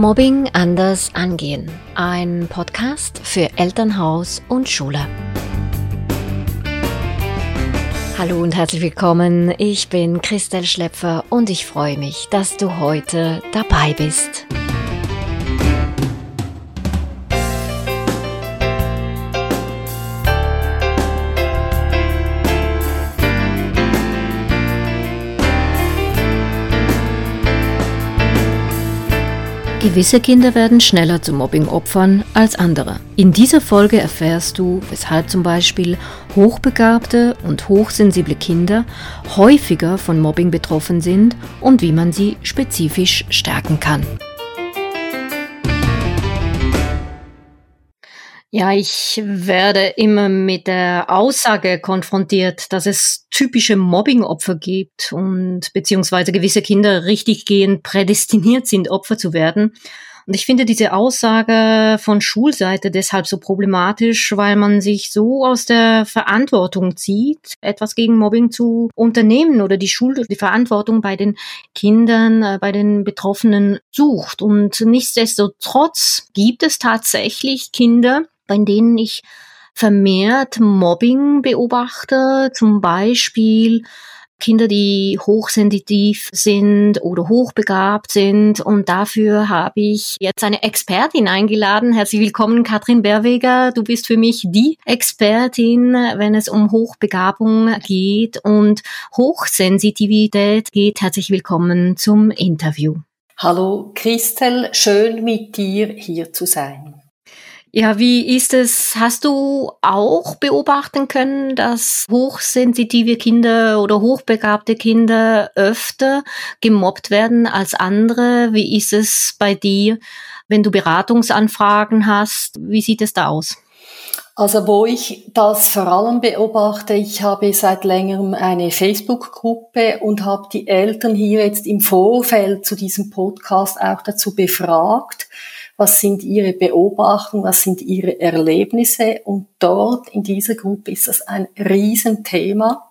Mobbing anders angehen. Ein Podcast für Elternhaus und Schule. Hallo und herzlich willkommen. Ich bin Christel Schlepfer und ich freue mich, dass du heute dabei bist. Gewisse Kinder werden schneller zu Mobbing-Opfern als andere. In dieser Folge erfährst du, weshalb zum Beispiel hochbegabte und hochsensible Kinder häufiger von Mobbing betroffen sind und wie man sie spezifisch stärken kann. Ja, ich werde immer mit der Aussage konfrontiert, dass es typische Mobbing-Opfer gibt und beziehungsweise gewisse Kinder richtig gehend prädestiniert sind, Opfer zu werden. Und ich finde diese Aussage von Schulseite deshalb so problematisch, weil man sich so aus der Verantwortung zieht, etwas gegen Mobbing zu unternehmen oder die Schul die Verantwortung bei den Kindern, äh, bei den Betroffenen sucht. Und nichtsdestotrotz gibt es tatsächlich Kinder, bei denen ich vermehrt Mobbing beobachte, zum Beispiel Kinder, die hochsensitiv sind oder hochbegabt sind. Und dafür habe ich jetzt eine Expertin eingeladen. Herzlich willkommen, Katrin Berweger. Du bist für mich die Expertin, wenn es um Hochbegabung geht und Hochsensitivität geht. Herzlich willkommen zum Interview. Hallo Christel, schön mit dir hier zu sein. Ja, wie ist es? Hast du auch beobachten können, dass hochsensitive Kinder oder hochbegabte Kinder öfter gemobbt werden als andere? Wie ist es bei dir, wenn du Beratungsanfragen hast? Wie sieht es da aus? Also wo ich das vor allem beobachte, ich habe seit längerem eine Facebook-Gruppe und habe die Eltern hier jetzt im Vorfeld zu diesem Podcast auch dazu befragt, was sind ihre Beobachtungen, was sind ihre Erlebnisse. Und dort in dieser Gruppe ist das ein Riesenthema.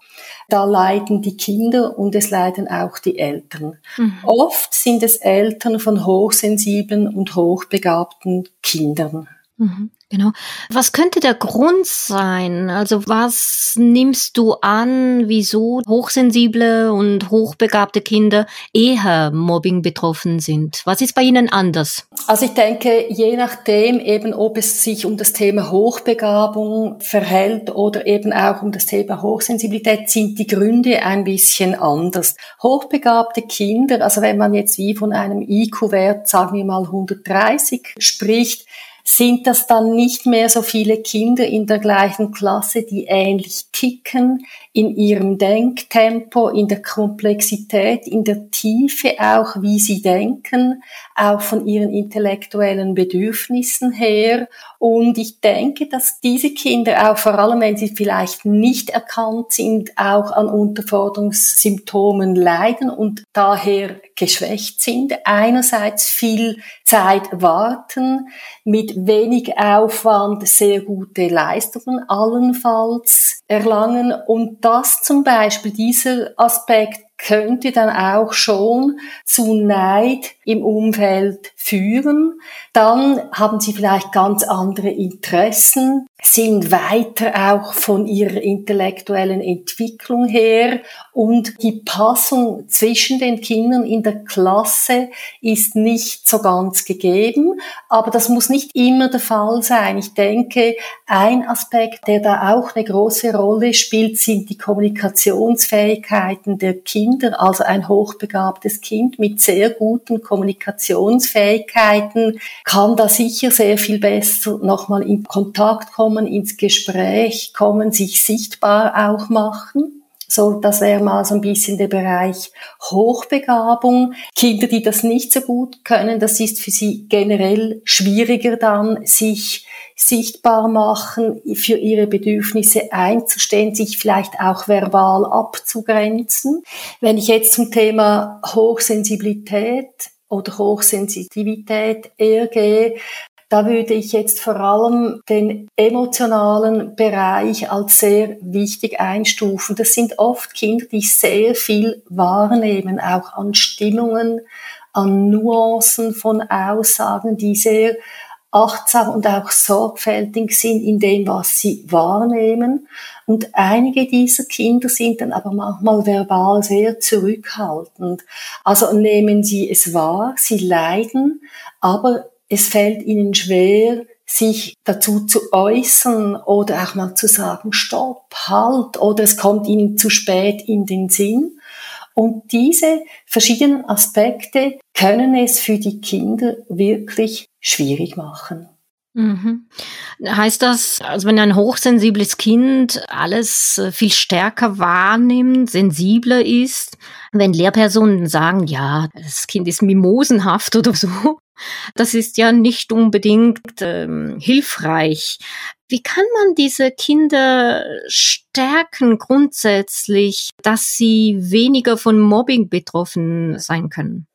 Da leiden die Kinder und es leiden auch die Eltern. Mhm. Oft sind es Eltern von hochsensiblen und hochbegabten Kindern. Mhm. Genau. Was könnte der Grund sein? Also was nimmst du an, wieso hochsensible und hochbegabte Kinder eher Mobbing betroffen sind? Was ist bei ihnen anders? Also ich denke, je nachdem eben, ob es sich um das Thema Hochbegabung verhält oder eben auch um das Thema Hochsensibilität, sind die Gründe ein bisschen anders. Hochbegabte Kinder, also wenn man jetzt wie von einem IQ-Wert, sagen wir mal 130 spricht, sind das dann nicht mehr so viele Kinder in der gleichen Klasse, die ähnlich ticken, in ihrem Denktempo, in der Komplexität, in der Tiefe auch, wie sie denken, auch von ihren intellektuellen Bedürfnissen her. Und ich denke, dass diese Kinder auch vor allem, wenn sie vielleicht nicht erkannt sind, auch an Unterforderungssymptomen leiden und daher geschwächt sind. Einerseits viel Zeit warten, mit wenig Aufwand sehr gute Leistungen allenfalls erlangen und das zum Beispiel, dieser Aspekt könnte dann auch schon zu Neid im Umfeld führen. Dann haben sie vielleicht ganz andere Interessen, sind weiter auch von ihrer intellektuellen Entwicklung her und die Passung zwischen den Kindern in der Klasse ist nicht so ganz gegeben, aber das muss nicht immer der Fall sein. Ich denke, ein Aspekt, der da auch eine große Rolle spielt, sind die Kommunikationsfähigkeiten der Kinder, also ein hochbegabtes Kind mit sehr guten Kommunikationsfähigkeiten kann da sicher sehr viel besser nochmal in Kontakt kommen, ins Gespräch kommen, sich sichtbar auch machen. So, das wäre mal so ein bisschen der Bereich Hochbegabung. Kinder, die das nicht so gut können, das ist für sie generell schwieriger dann, sich sichtbar machen, für ihre Bedürfnisse einzustehen, sich vielleicht auch verbal abzugrenzen. Wenn ich jetzt zum Thema Hochsensibilität oder Hochsensitivität eher gehe, da würde ich jetzt vor allem den emotionalen Bereich als sehr wichtig einstufen. Das sind oft Kinder, die sehr viel wahrnehmen, auch an Stimmungen, an Nuancen von Aussagen, die sehr achtsam und auch sorgfältig sind in dem, was sie wahrnehmen. Und einige dieser Kinder sind dann aber manchmal verbal sehr zurückhaltend. Also nehmen sie es wahr, sie leiden, aber es fällt ihnen schwer, sich dazu zu äußern oder auch mal zu sagen, stopp, halt, oder es kommt ihnen zu spät in den Sinn. Und diese verschiedenen Aspekte können es für die Kinder wirklich schwierig machen. Mhm. Heißt das, also wenn ein hochsensibles Kind alles äh, viel stärker wahrnimmt, sensibler ist, wenn Lehrpersonen sagen, ja, das Kind ist mimosenhaft oder so, das ist ja nicht unbedingt ähm, hilfreich. Wie kann man diese Kinder stärken grundsätzlich, dass sie weniger von Mobbing betroffen sein können?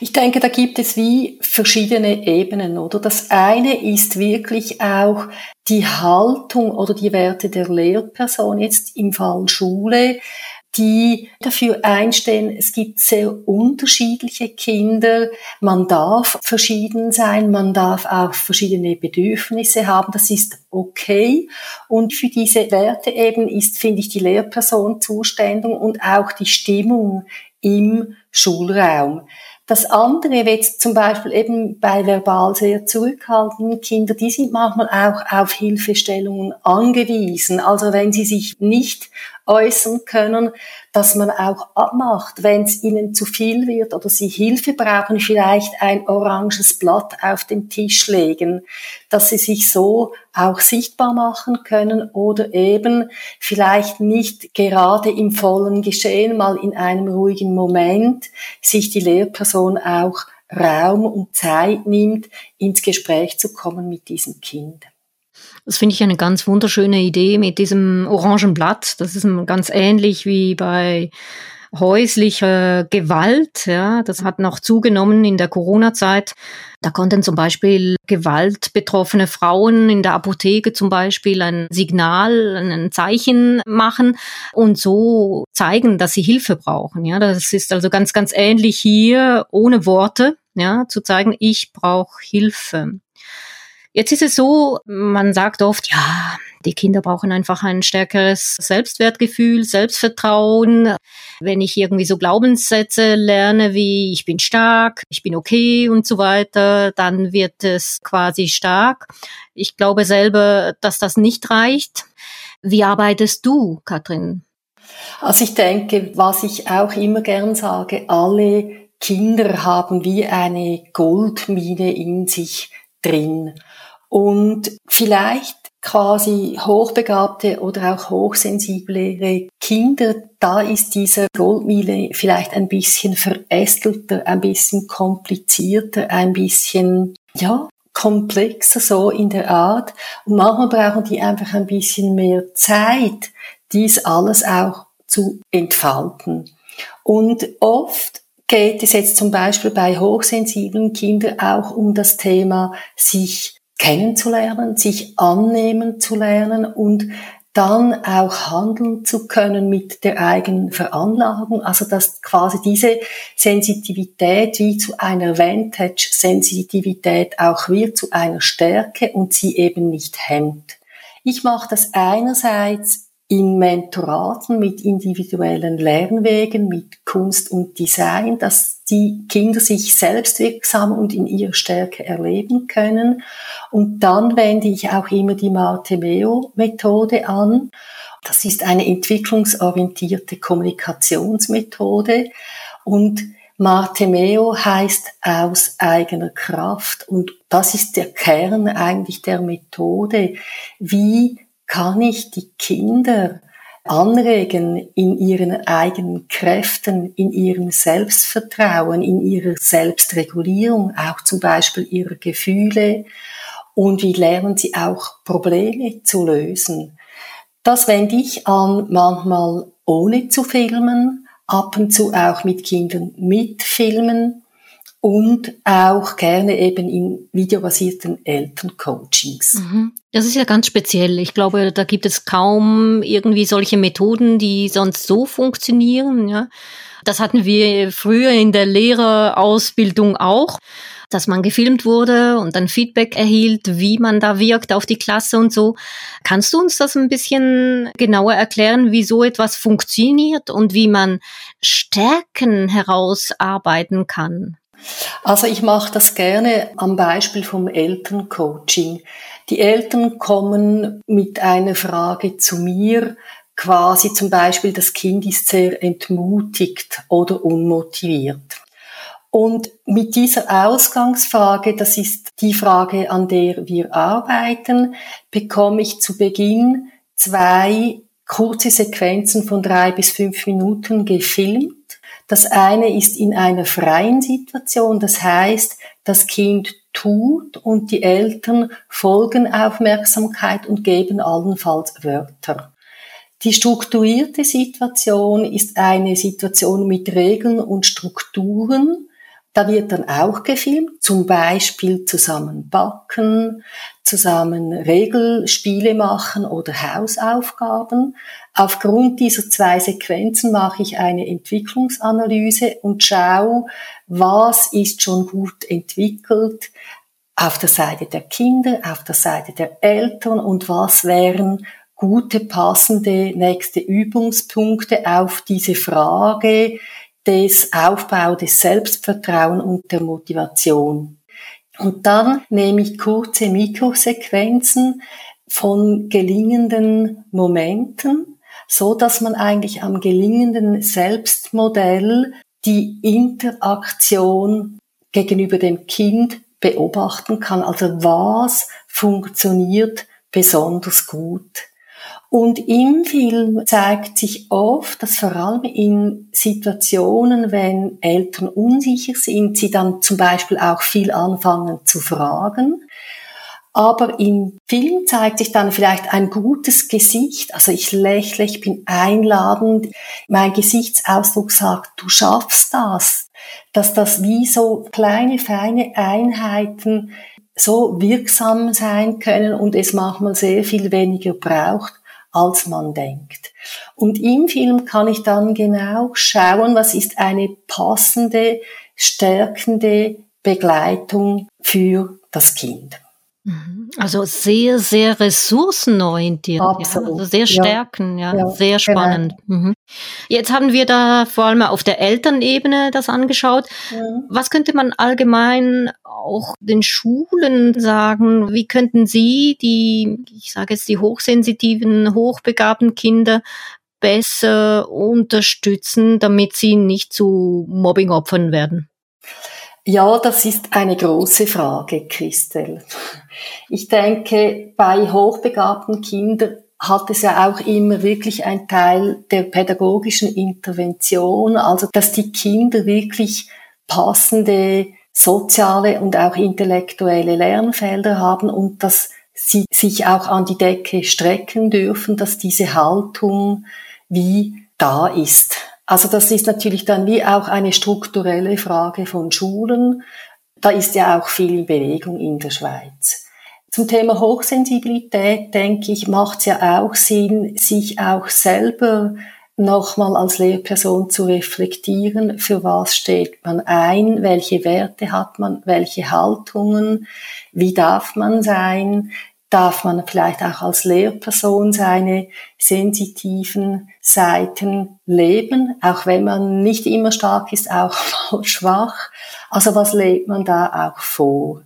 Ich denke, da gibt es wie verschiedene Ebenen, oder? Das eine ist wirklich auch die Haltung oder die Werte der Lehrperson jetzt im Fall Schule, die dafür einstehen, es gibt sehr unterschiedliche Kinder, man darf verschieden sein, man darf auch verschiedene Bedürfnisse haben, das ist okay. Und für diese Werte eben ist, finde ich, die Lehrperson zuständig und auch die Stimmung im Schulraum. Das andere, jetzt zum Beispiel eben bei verbal sehr zurückhaltenden Kindern, die sind manchmal auch auf Hilfestellungen angewiesen. Also wenn sie sich nicht äußern können, dass man auch abmacht, wenn es ihnen zu viel wird oder sie Hilfe brauchen, vielleicht ein oranges Blatt auf den Tisch legen, dass sie sich so auch sichtbar machen können oder eben vielleicht nicht gerade im vollen Geschehen, mal in einem ruhigen Moment sich die Lehrperson auch Raum und Zeit nimmt, ins Gespräch zu kommen mit diesem Kind. Das finde ich eine ganz wunderschöne Idee mit diesem orangen Blatt. Das ist ganz ähnlich wie bei häuslicher Gewalt. Ja, das hat noch zugenommen in der Corona-Zeit. Da konnten zum Beispiel gewaltbetroffene Frauen in der Apotheke zum Beispiel ein Signal, ein Zeichen machen und so zeigen, dass sie Hilfe brauchen. Ja, das ist also ganz, ganz ähnlich hier, ohne Worte, ja, zu zeigen, ich brauche Hilfe. Jetzt ist es so, man sagt oft, ja, die Kinder brauchen einfach ein stärkeres Selbstwertgefühl, Selbstvertrauen. Wenn ich irgendwie so Glaubenssätze lerne wie ich bin stark, ich bin okay und so weiter, dann wird es quasi stark. Ich glaube selber, dass das nicht reicht. Wie arbeitest du, Katrin? Also ich denke, was ich auch immer gern sage, alle Kinder haben wie eine Goldmine in sich drin. Und vielleicht quasi hochbegabte oder auch hochsensible Kinder, da ist dieser Goldmine vielleicht ein bisschen verästelter, ein bisschen komplizierter, ein bisschen, ja, komplexer so in der Art. Und manchmal brauchen die einfach ein bisschen mehr Zeit, dies alles auch zu entfalten. Und oft geht es jetzt zum Beispiel bei hochsensiblen Kindern auch um das Thema, sich kennenzulernen, sich annehmen zu lernen und dann auch handeln zu können mit der eigenen Veranlagung, also dass quasi diese Sensitivität wie zu einer Vantage-Sensitivität auch wird, zu einer Stärke und sie eben nicht hemmt. Ich mache das einerseits in Mentoraten mit individuellen Lernwegen, mit Kunst und Design, dass die Kinder sich selbstwirksam und in ihrer Stärke erleben können. Und dann wende ich auch immer die Martemeo-Methode an. Das ist eine entwicklungsorientierte Kommunikationsmethode und Martemeo heißt aus eigener Kraft und das ist der Kern eigentlich der Methode. Wie kann ich die Kinder anregen in ihren eigenen Kräften, in ihrem Selbstvertrauen, in ihrer Selbstregulierung, auch zum Beispiel ihrer Gefühle und wie lernen sie auch Probleme zu lösen. Das wende ich an manchmal ohne zu filmen, ab und zu auch mit Kindern mitfilmen und auch gerne eben in videobasierten Elterncoachings. Mhm. Das ist ja ganz speziell. Ich glaube, da gibt es kaum irgendwie solche Methoden, die sonst so funktionieren. Ja. Das hatten wir früher in der Lehrerausbildung auch, dass man gefilmt wurde und dann Feedback erhielt, wie man da wirkt auf die Klasse und so. Kannst du uns das ein bisschen genauer erklären, wie so etwas funktioniert und wie man Stärken herausarbeiten kann? Also ich mache das gerne am Beispiel vom Elterncoaching. Die Eltern kommen mit einer Frage zu mir, quasi zum Beispiel, das Kind ist sehr entmutigt oder unmotiviert. Und mit dieser Ausgangsfrage, das ist die Frage, an der wir arbeiten, bekomme ich zu Beginn zwei kurze Sequenzen von drei bis fünf Minuten gefilmt das eine ist in einer freien Situation, das heißt, das Kind tut und die Eltern folgen Aufmerksamkeit und geben allenfalls Wörter. Die strukturierte Situation ist eine Situation mit Regeln und Strukturen, da wird dann auch gefilmt, zum Beispiel zusammen backen, zusammen Regelspiele machen oder Hausaufgaben. Aufgrund dieser zwei Sequenzen mache ich eine Entwicklungsanalyse und schaue, was ist schon gut entwickelt auf der Seite der Kinder, auf der Seite der Eltern und was wären gute, passende nächste Übungspunkte auf diese Frage, des Aufbau des Selbstvertrauen und der Motivation. Und dann nehme ich kurze Mikrosequenzen von gelingenden Momenten, so dass man eigentlich am gelingenden Selbstmodell die Interaktion gegenüber dem Kind beobachten kann. Also was funktioniert besonders gut. Und im Film zeigt sich oft, dass vor allem in Situationen, wenn Eltern unsicher sind, sie dann zum Beispiel auch viel anfangen zu fragen. Aber im Film zeigt sich dann vielleicht ein gutes Gesicht. Also ich lächle, ich bin einladend. Mein Gesichtsausdruck sagt, du schaffst das. Dass das wie so kleine, feine Einheiten so wirksam sein können und es manchmal sehr viel weniger braucht, als man denkt. Und im Film kann ich dann genau schauen, was ist eine passende, stärkende Begleitung für das Kind. Mhm. Also sehr, sehr ressourcenorientiert. Absolut. Ja? Also sehr stärken, ja, ja. sehr genau. spannend. Genau. Mhm. Jetzt haben wir da vor allem auf der Elternebene das angeschaut. Mhm. Was könnte man allgemein auch den Schulen sagen? Wie könnten sie die, ich sage jetzt die hochsensitiven, hochbegabten Kinder besser unterstützen, damit sie nicht zu Mobbingopfern werden? Ja, das ist eine große Frage, Christel. Ich denke, bei hochbegabten Kindern hat es ja auch immer wirklich ein Teil der pädagogischen Intervention, also dass die Kinder wirklich passende soziale und auch intellektuelle Lernfelder haben und dass sie sich auch an die Decke strecken dürfen, dass diese Haltung wie da ist. Also das ist natürlich dann wie auch eine strukturelle Frage von Schulen. Da ist ja auch viel Bewegung in der Schweiz. Zum Thema Hochsensibilität, denke ich, macht es ja auch Sinn, sich auch selber nochmal als Lehrperson zu reflektieren, für was steht man ein, welche Werte hat man, welche Haltungen, wie darf man sein, darf man vielleicht auch als Lehrperson seine sensitiven Seiten leben, auch wenn man nicht immer stark ist, auch mal schwach. Also was lebt man da auch vor?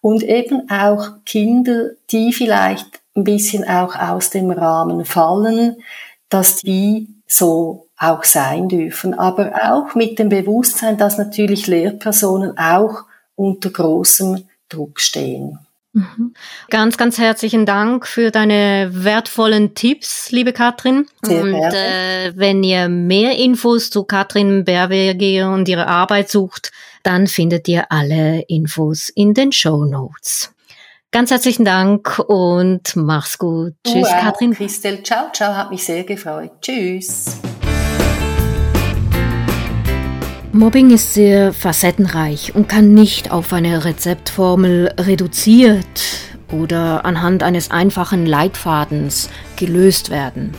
Und eben auch Kinder, die vielleicht ein bisschen auch aus dem Rahmen fallen, dass die so auch sein dürfen, aber auch mit dem Bewusstsein, dass natürlich Lehrpersonen auch unter großem Druck stehen. Mhm. Ganz, ganz herzlichen Dank für deine wertvollen Tipps, liebe Katrin. Sehr und äh, wenn ihr mehr Infos zu Katrin Berweger und ihrer Arbeit sucht, dann findet ihr alle Infos in den Show Notes. Ganz herzlichen Dank und mach's gut. Tschüss, wow, Katrin. Christel, ciao, ciao, hat mich sehr gefreut. Tschüss. Mobbing ist sehr facettenreich und kann nicht auf eine Rezeptformel reduziert oder anhand eines einfachen Leitfadens gelöst werden.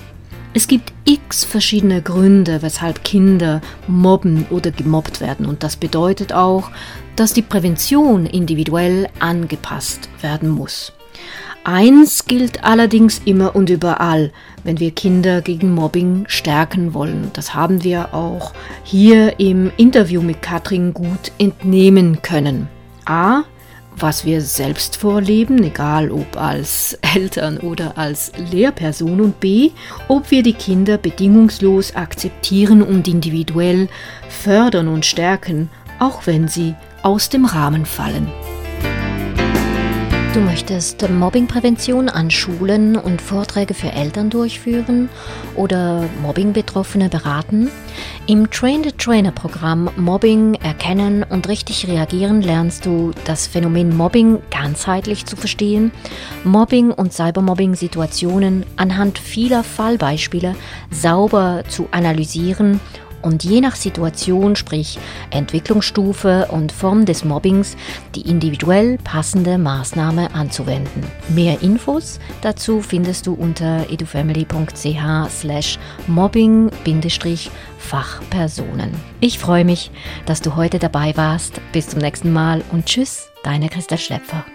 Es gibt x verschiedene Gründe, weshalb Kinder mobben oder gemobbt werden und das bedeutet auch, dass die Prävention individuell angepasst werden muss. Eins gilt allerdings immer und überall, wenn wir Kinder gegen Mobbing stärken wollen. Das haben wir auch hier im Interview mit Katrin gut entnehmen können. A. Was wir selbst vorleben, egal ob als Eltern oder als Lehrperson. Und B. Ob wir die Kinder bedingungslos akzeptieren und individuell fördern und stärken, auch wenn sie aus dem Rahmen fallen. Du möchtest Mobbingprävention an Schulen und Vorträge für Eltern durchführen oder Mobbing-Betroffene beraten? Im Train-the-Trainer-Programm Mobbing erkennen und richtig reagieren lernst du das Phänomen Mobbing ganzheitlich zu verstehen, Mobbing und Cybermobbing-Situationen anhand vieler Fallbeispiele sauber zu analysieren und je nach Situation, sprich Entwicklungsstufe und Form des Mobbings, die individuell passende Maßnahme anzuwenden. Mehr Infos dazu findest du unter edufamily.ch slash mobbing-fachpersonen. Ich freue mich, dass du heute dabei warst. Bis zum nächsten Mal und tschüss, deine Christa Schlepfer.